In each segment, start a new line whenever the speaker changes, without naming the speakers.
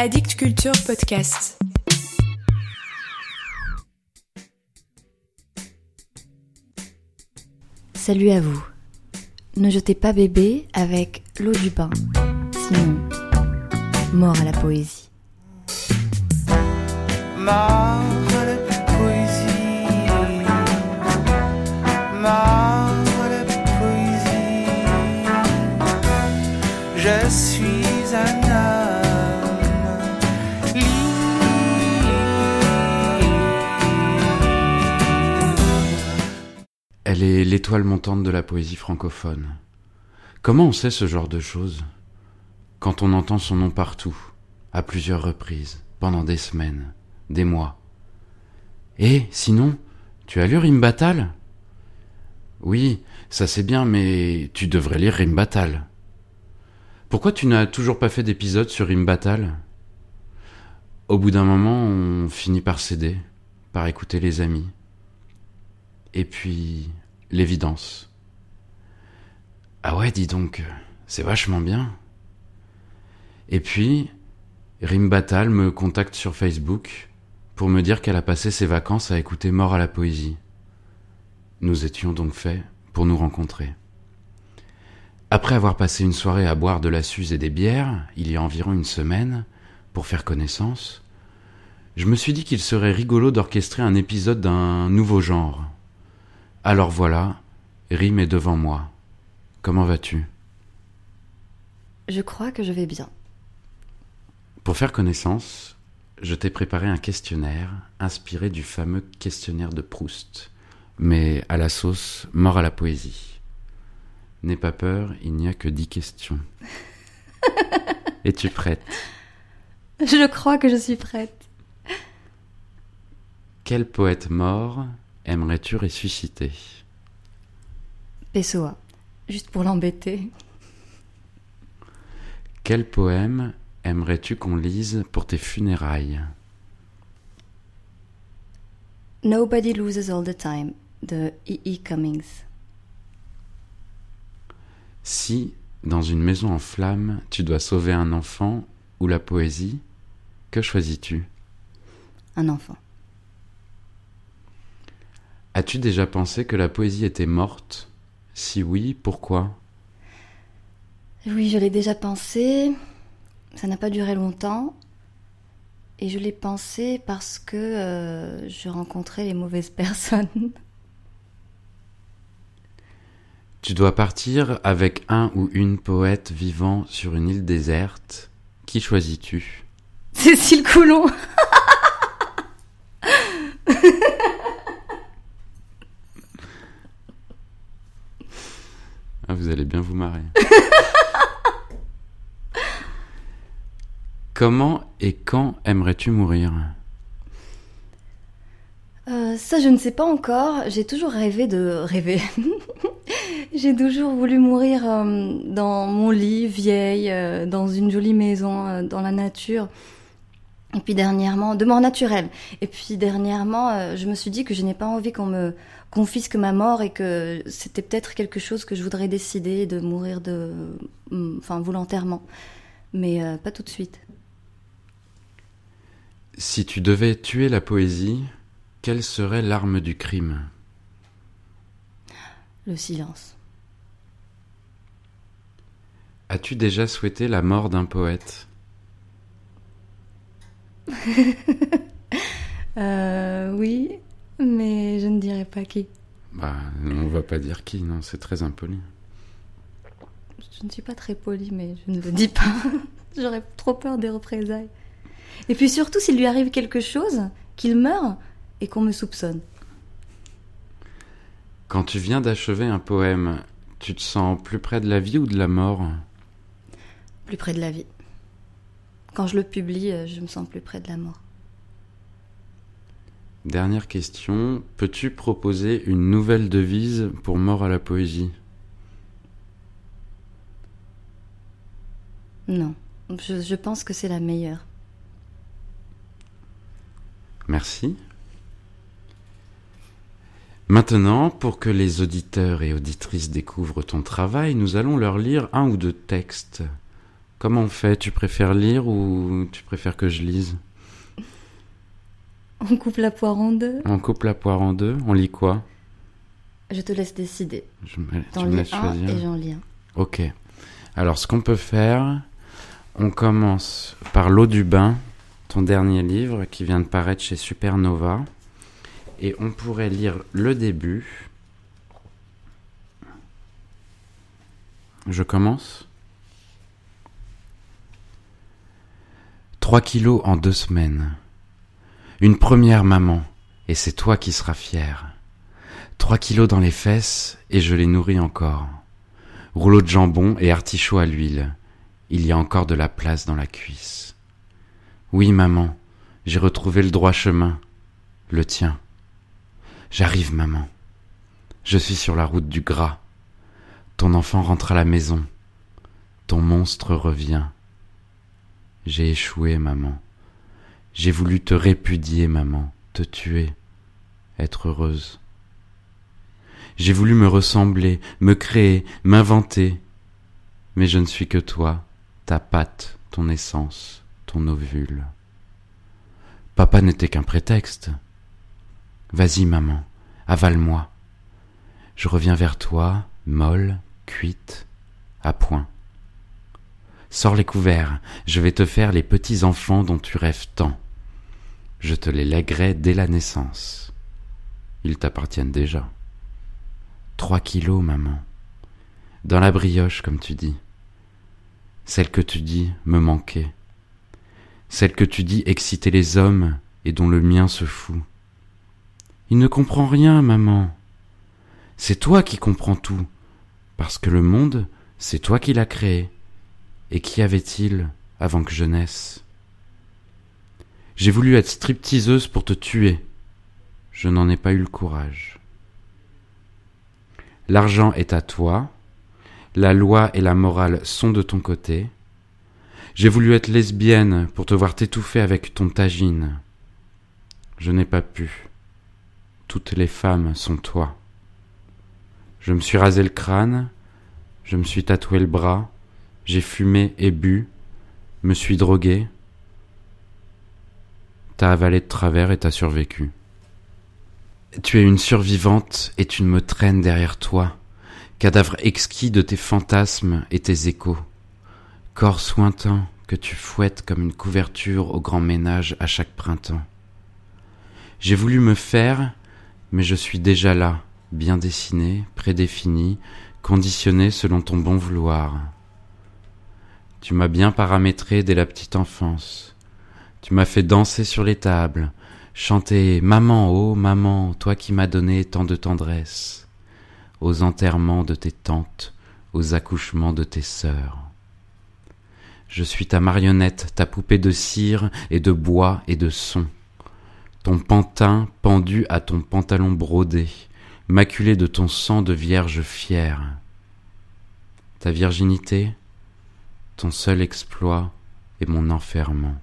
Addict Culture Podcast.
Salut à vous. Ne jetez pas bébé avec l'eau du bain, sinon mort à la poésie.
Mort
Montante de la poésie francophone. Comment on sait ce genre de choses Quand on entend son nom partout, à plusieurs reprises, pendant des semaines, des mois? Et sinon, tu as lu Rimbatal? Oui, ça c'est bien, mais tu devrais lire Rimbatal. Pourquoi tu n'as toujours pas fait d'épisode sur Rimbatal? Au bout d'un moment, on finit par céder, par écouter les amis. Et puis, l'évidence. Ah ouais, dis donc, c'est vachement bien. Et puis, Rimbatal me contacte sur Facebook pour me dire qu'elle a passé ses vacances à écouter Mort à la poésie. Nous étions donc faits pour nous rencontrer. Après avoir passé une soirée à boire de la suze et des bières, il y a environ une semaine, pour faire connaissance, je me suis dit qu'il serait rigolo d'orchestrer un épisode d'un nouveau genre. Alors voilà, Rim est devant moi. Comment vas-tu?
Je crois que je vais bien.
Pour faire connaissance, je t'ai préparé un questionnaire inspiré du fameux questionnaire de Proust, mais à la sauce mort à la poésie. N'aie pas peur, il n'y a que dix questions. Es-tu prête?
Je crois que je suis prête.
Quel poète mort aimerais-tu ressusciter?
Pessoa, juste pour l'embêter.
Quel poème aimerais-tu qu'on lise pour tes funérailles?
Nobody loses all the time de E. E. Cummings.
Si, dans une maison en flammes, tu dois sauver un enfant ou la poésie, que choisis-tu?
Un enfant.
As-tu déjà pensé que la poésie était morte? Si oui, pourquoi?
Oui, je l'ai déjà pensé. Ça n'a pas duré longtemps. Et je l'ai pensé parce que euh, je rencontrais les mauvaises personnes.
Tu dois partir avec un ou une poète vivant sur une île déserte. Qui choisis-tu?
Cécile Coulon
Ah, vous allez bien vous marrer. Comment et quand aimerais-tu mourir?
Euh, Ça, je ne sais pas encore. J'ai toujours rêvé de rêver. J'ai toujours voulu mourir euh, dans mon lit, vieille, euh, dans une jolie maison, dans la nature. Et puis dernièrement, de mort naturelle. Et puis dernièrement, euh, je me suis dit que je n'ai pas envie qu'on me confisque ma mort et que c'était peut-être quelque chose que je voudrais décider de mourir de, mm, enfin volontairement, mais euh, pas tout de suite.
Si tu devais tuer la poésie, quelle serait l'arme du crime?
Le silence.
As-tu déjà souhaité la mort d'un poète?
Euh, oui, mais je ne dirais pas qui.
Bah, on va pas dire qui, non, c'est très impoli.
Je ne suis pas très polie, mais je ne le dis pas. J'aurais trop peur des représailles. Et puis surtout, s'il lui arrive quelque chose, qu'il meure et qu'on me soupçonne.
Quand tu viens d'achever un poème, tu te sens plus près de la vie ou de la mort?
Plus près de la vie. Quand je le publie, euh, je me sens plus près de la mort.
Dernière question, peux-tu proposer une nouvelle devise pour Mort à la poésie?
Non, je, je pense que c'est la meilleure.
Merci. Maintenant, pour que les auditeurs et auditrices découvrent ton travail, nous allons leur lire un ou deux textes. Comment on fait? Tu préfères lire ou tu préfères que je lise?
On coupe la poire en deux.
On coupe la poire en deux, on lit quoi?
Je te laisse décider.
je me, Tu me laisses
un
choisir
et j'en lis un.
Ok. Alors, ce qu'on peut faire, on commence par L'eau du bain, ton dernier livre qui vient de paraître chez Supernova. Et on pourrait lire le début. Je commence 3 kilos en deux semaines. Une première maman, et c'est toi qui seras fière. 3 kilos dans les fesses, et je les nourris encore. Rouleau de jambon et artichaut à l'huile. Il y a encore de la place dans la cuisse. Oui, maman, j'ai retrouvé le droit chemin, le tien. J'arrive, maman. Je suis sur la route du gras. Ton enfant rentre à la maison. Ton monstre revient. J'ai échoué, maman. J'ai voulu te répudier, maman, te tuer, être heureuse. J'ai voulu me ressembler, me créer, m'inventer. Mais je ne suis que toi, ta patte, ton essence, ton ovule. Papa n'était qu'un prétexte. Vas-y, maman, avale-moi. Je reviens vers toi, molle, cuite, à point. Sors les couverts, je vais te faire les petits enfants dont tu rêves tant. Je te les lèguerai dès la naissance. Ils t'appartiennent déjà. Trois kilos, maman. Dans la brioche, comme tu dis. Celle que tu dis me manquait. Celle que tu dis exciter les hommes et dont le mien se fout. Il ne comprend rien, maman. C'est toi qui comprends tout, parce que le monde, c'est toi qui l'as créé. Et qu'y avait-il avant que je naisse? J'ai voulu être stripteaseuse pour te tuer. Je n'en ai pas eu le courage. L'argent est à toi, la loi et la morale sont de ton côté. J'ai voulu être lesbienne pour te voir t'étouffer avec ton tagine. Je n'ai pas pu. Toutes les femmes sont toi. Je me suis rasé le crâne, je me suis tatoué le bras, j'ai fumé et bu, me suis drogué. T'as avalé de travers et t'as survécu. Tu es une survivante et tu me traînes derrière toi, cadavre exquis de tes fantasmes et tes échos, corps sointant que tu fouettes comme une couverture au grand ménage à chaque printemps. J'ai voulu me faire, mais je suis déjà là, bien dessiné, prédéfini, conditionné selon ton bon vouloir. Tu m'as bien paramétré dès la petite enfance. Tu m'as fait danser sur les tables, chanter Maman, oh maman, toi qui m'as donné tant de tendresse, aux enterrements de tes tantes, aux accouchements de tes sœurs. Je suis ta marionnette, ta poupée de cire et de bois et de son, ton pantin pendu à ton pantalon brodé, maculé de ton sang de vierge fière. Ta virginité, ton seul exploit est mon enfermement.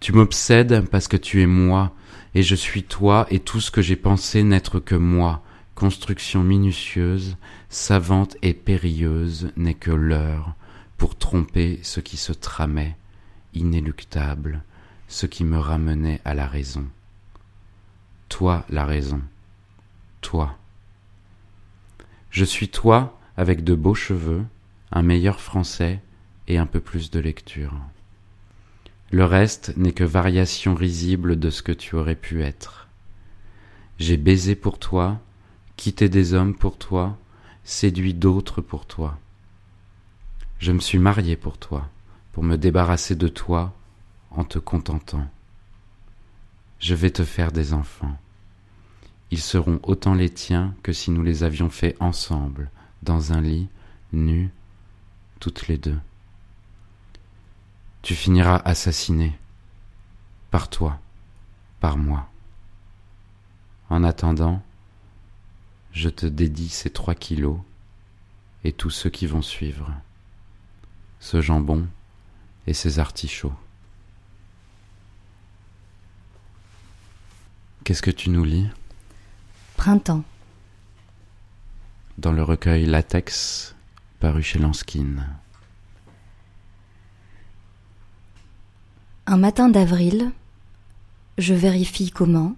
Tu m'obsèdes parce que tu es moi, et je suis toi, et tout ce que j'ai pensé n'être que moi, construction minutieuse, savante et périlleuse n'est que l'heure, pour tromper ce qui se tramait, inéluctable, ce qui me ramenait à la raison. Toi la raison, toi. Je suis toi avec de beaux cheveux, un meilleur français et un peu plus de lecture. Le reste n'est que variation risible de ce que tu aurais pu être. J'ai baisé pour toi, quitté des hommes pour toi, séduit d'autres pour toi. Je me suis marié pour toi, pour me débarrasser de toi en te contentant. Je vais te faire des enfants. Ils seront autant les tiens que si nous les avions faits ensemble, dans un lit, nus, toutes les deux. Tu finiras assassiné, par toi, par moi. En attendant, je te dédie ces trois kilos et tous ceux qui vont suivre, ce jambon et ces artichauts. Qu'est-ce que tu nous lis?
Printemps.
dans le recueil Latex paru chez Lanskin
Un matin d'avril, je vérifie comment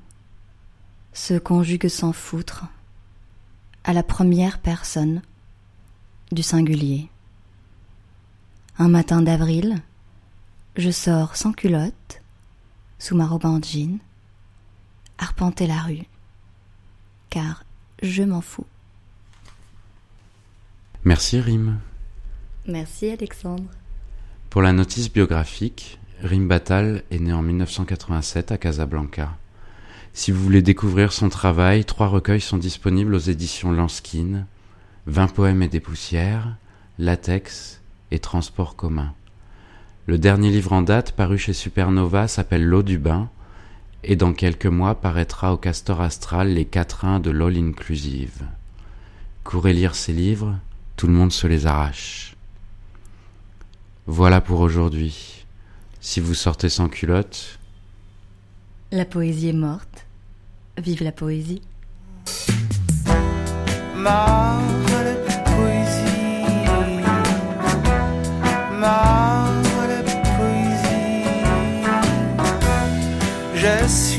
se conjugue sans foutre à la première personne du singulier. Un matin d'avril, je sors sans culotte, sous ma robe en jean, arpenter la rue, car je m'en fous.
Merci Rim.
Merci Alexandre.
Pour la notice biographique, Rim Batal est né en 1987 à Casablanca. Si vous voulez découvrir son travail, trois recueils sont disponibles aux éditions Lanskin, 20 poèmes et des poussières, Latex et Transport commun. Le dernier livre en date paru chez Supernova s'appelle L'eau du bain et dans quelques mois paraîtra au Castor Astral les quatrains de l'All Inclusive. Courez lire ces livres, tout le monde se les arrache. Voilà pour aujourd'hui. Si vous sortez sans culotte,
La poésie est morte. Vive la
poésie. Je suis